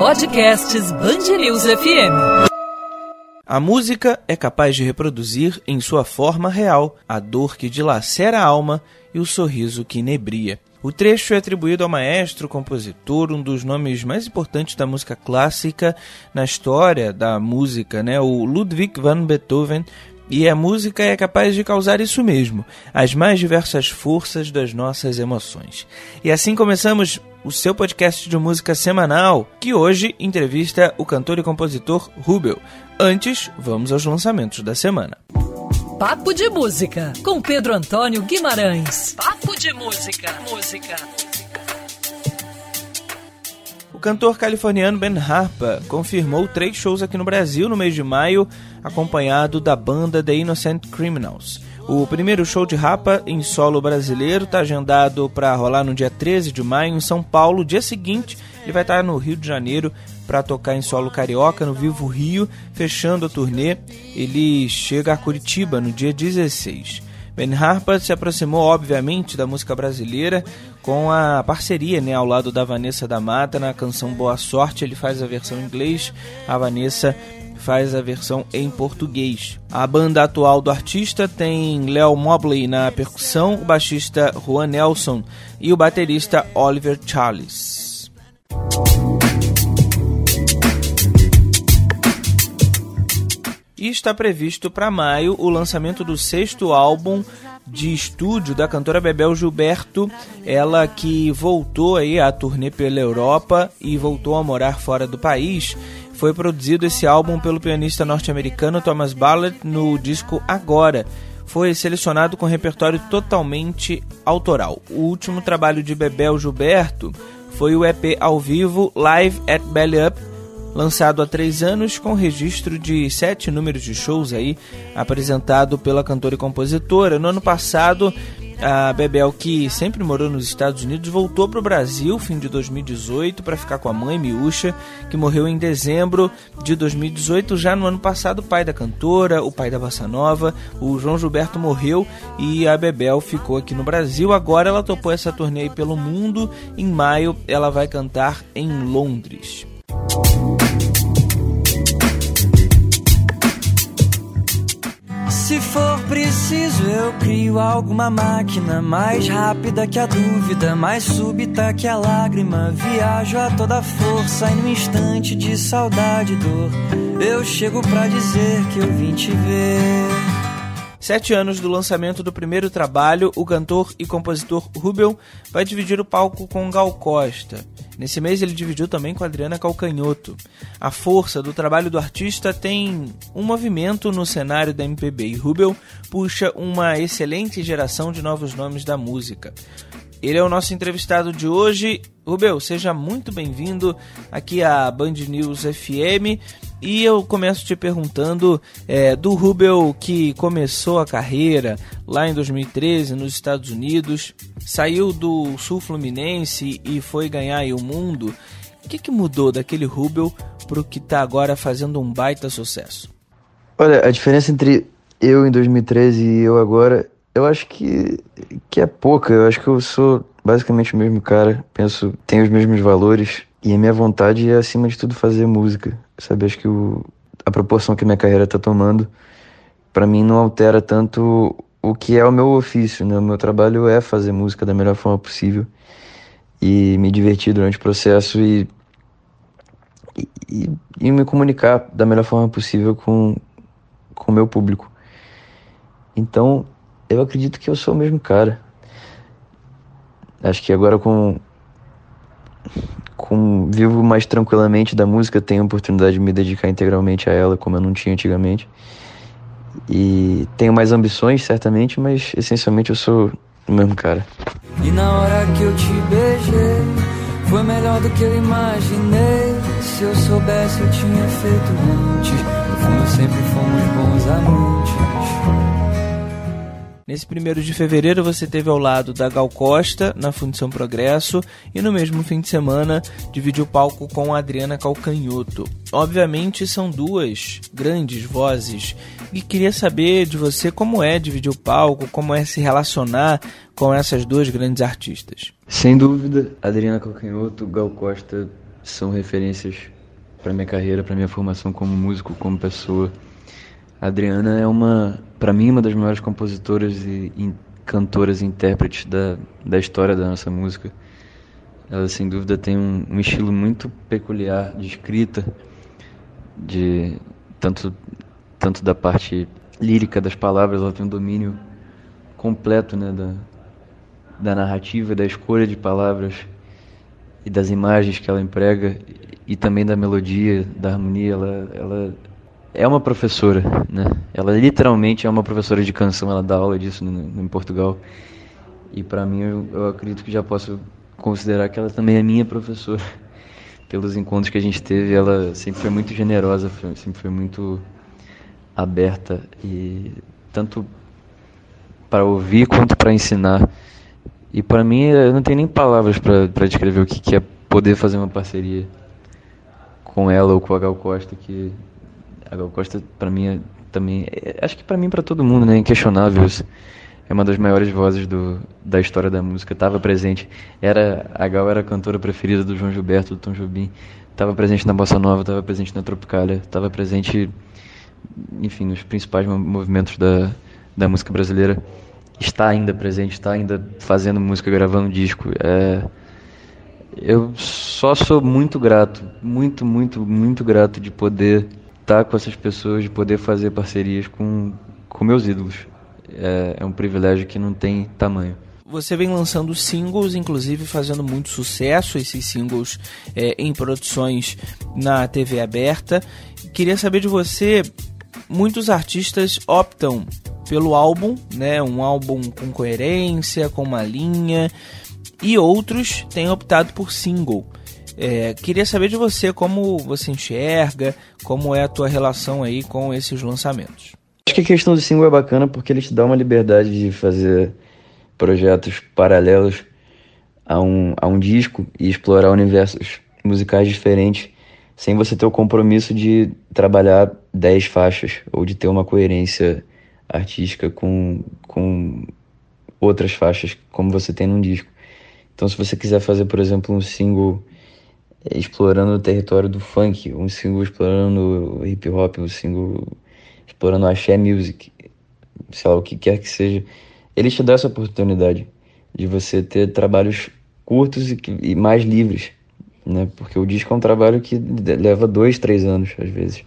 Podcasts Bangerils FM. A música é capaz de reproduzir em sua forma real a dor que dilacera a alma e o sorriso que inebria. O trecho é atribuído ao maestro, compositor, um dos nomes mais importantes da música clássica na história da música, né? o Ludwig van Beethoven, e a música é capaz de causar isso mesmo, as mais diversas forças das nossas emoções. E assim começamos o seu podcast de música semanal, que hoje entrevista o cantor e compositor Rubel. Antes, vamos aos lançamentos da semana. Papo de Música, com Pedro Antônio Guimarães. Papo de Música, música. O cantor californiano Ben Harper confirmou três shows aqui no Brasil no mês de maio, acompanhado da banda The Innocent Criminals. O primeiro show de Rapa em solo brasileiro está agendado para rolar no dia 13 de maio em São Paulo. Dia seguinte, ele vai estar no Rio de Janeiro para tocar em solo carioca no Vivo Rio, fechando a turnê. Ele chega a Curitiba no dia 16. Ben Harper se aproximou, obviamente, da música brasileira com a parceria né, ao lado da Vanessa da Mata na canção Boa Sorte. Ele faz a versão em inglês, a Vanessa faz a versão em português. A banda atual do artista tem Léo Mobley na percussão, o baixista Juan Nelson e o baterista Oliver Charles. E está previsto para maio o lançamento do sexto álbum de estúdio da cantora Bebel Gilberto, ela que voltou aí a turnê pela Europa e voltou a morar fora do país foi produzido esse álbum pelo pianista norte-americano Thomas Ballard no disco Agora. Foi selecionado com repertório totalmente autoral. O último trabalho de Bebel Gilberto foi o EP ao vivo Live at Belly Up, lançado há três anos com registro de sete números de shows aí apresentado pela cantora e compositora. No ano passado a Bebel, que sempre morou nos Estados Unidos, voltou para o Brasil fim de 2018 para ficar com a mãe Miúcha, que morreu em dezembro de 2018. Já no ano passado, o pai da cantora, o pai da Bossa Nova, o João Gilberto morreu e a Bebel ficou aqui no Brasil. Agora ela topou essa turnê pelo mundo. Em maio, ela vai cantar em Londres. Se for preciso, eu crio alguma máquina mais rápida que a dúvida, mais súbita que a lágrima. Viajo a toda força e no instante de saudade e dor, eu chego pra dizer que eu vim te ver. Sete anos do lançamento do primeiro trabalho, o cantor e compositor Rubel vai dividir o palco com Gal Costa. Nesse mês ele dividiu também com Adriana Calcanhoto. A força do trabalho do artista tem um movimento no cenário da MPB e Rubel puxa uma excelente geração de novos nomes da música. Ele é o nosso entrevistado de hoje. Rubel, seja muito bem-vindo aqui à Band News FM. E eu começo te perguntando é, do Rubel que começou a carreira lá em 2013 nos Estados Unidos, saiu do Sul Fluminense e foi ganhar o mundo. O que, que mudou daquele Rubel para o que está agora fazendo um baita sucesso? Olha, a diferença entre eu em 2013 e eu agora, eu acho que, que é pouca. Eu acho que eu sou basicamente o mesmo cara, penso, tenho os mesmos valores e a minha vontade é, acima de tudo, fazer música. Sabe, acho que o, a proporção que minha carreira está tomando, para mim não altera tanto o que é o meu ofício, né? O meu trabalho é fazer música da melhor forma possível e me divertir durante o processo e, e, e me comunicar da melhor forma possível com o meu público. Então, eu acredito que eu sou o mesmo cara. Acho que agora com com vivo mais tranquilamente da música, tenho a oportunidade de me dedicar integralmente a ela, como eu não tinha antigamente. E tenho mais ambições, certamente, mas essencialmente eu sou o mesmo cara. E na hora que eu te beijei, foi melhor do que eu imaginei. Se eu soubesse, eu tinha feito antes. No fundo, sempre fomos bons amantes. Nesse primeiro de fevereiro você teve ao lado da Gal Costa na Fundição Progresso e no mesmo fim de semana dividiu palco com a Adriana Calcanhoto. Obviamente são duas grandes vozes e queria saber de você como é dividir o palco, como é se relacionar com essas duas grandes artistas. Sem dúvida, Adriana Calcanhoto, Gal Costa são referências para minha carreira, para minha formação como músico, como pessoa. A Adriana é uma, para mim, uma das maiores compositoras e, cantoras e intérpretes da, da história da nossa música. Ela, sem dúvida, tem um, um estilo muito peculiar de escrita, de tanto tanto da parte lírica das palavras, ela tem um domínio completo, né, da, da narrativa, da escolha de palavras e das imagens que ela emprega e também da melodia, da harmonia, ela, ela é uma professora, né? Ela literalmente é uma professora de canção, ela dá aula disso no, em Portugal. E para mim eu, eu acredito que já posso considerar que ela também é minha professora. Pelos encontros que a gente teve, ela sempre foi muito generosa, sempre foi muito aberta e tanto para ouvir quanto para ensinar. E para mim eu não tenho nem palavras para descrever o que, que é poder fazer uma parceria com ela ou com a Gal Costa, que a Gal Costa para mim é, também, é, acho que para mim para todo mundo, né, inquestionável. É uma das maiores vozes do, da história da música. Estava presente, era a Gal era a cantora preferida do João Gilberto, do Tom Jobim. Estava presente na bossa nova, estava presente na Tropicália, estava presente enfim, nos principais movimentos da, da música brasileira, está ainda presente, está ainda fazendo música, gravando disco. É, eu só sou muito grato, muito, muito, muito grato de poder estar com essas pessoas, de poder fazer parcerias com, com meus ídolos. É, é um privilégio que não tem tamanho. Você vem lançando singles, inclusive fazendo muito sucesso, esses singles é, em produções na TV aberta. Queria saber de você muitos artistas optam pelo álbum, né, um álbum com coerência, com uma linha, e outros têm optado por single. É, queria saber de você como você enxerga, como é a tua relação aí com esses lançamentos. Acho que a questão do single é bacana porque ele te dá uma liberdade de fazer projetos paralelos a um, a um disco e explorar universos musicais diferentes sem você ter o compromisso de trabalhar 10 faixas ou de ter uma coerência artística com, com outras faixas, como você tem num disco. Então, se você quiser fazer, por exemplo, um single explorando o território do funk, um single explorando hip hop, um single explorando axé music, sei lá, o que quer que seja, ele te dá essa oportunidade de você ter trabalhos curtos e, e mais livres né? Porque o disco é um trabalho que leva dois, três anos às vezes.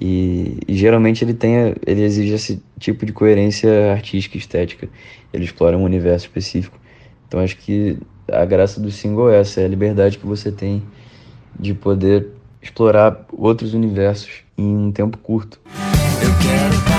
E, e, geralmente ele tem, ele exige esse tipo de coerência artística, estética. Ele explora um universo específico. Então acho que a graça do single é essa, é a liberdade que você tem de poder explorar outros universos em um tempo curto. Eu quero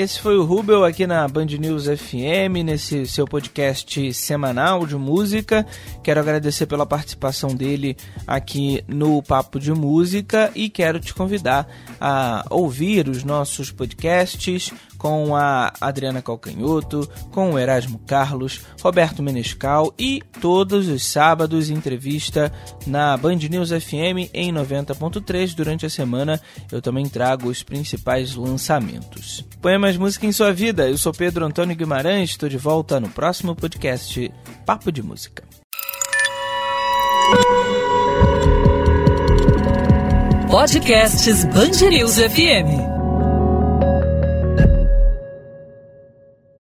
Esse foi o Rubel aqui na Band News FM, nesse seu podcast semanal de música. Quero agradecer pela participação dele aqui no Papo de Música e quero te convidar a ouvir os nossos podcasts com a Adriana Calcanhoto, com o Erasmo Carlos, Roberto Menescal e todos os sábados entrevista na Band News FM em 90.3 durante a semana. Eu também trago os principais lançamentos. Põe mais música em sua vida. Eu sou Pedro Antônio Guimarães, estou de volta no próximo podcast Papo de Música. Podcasts News FM.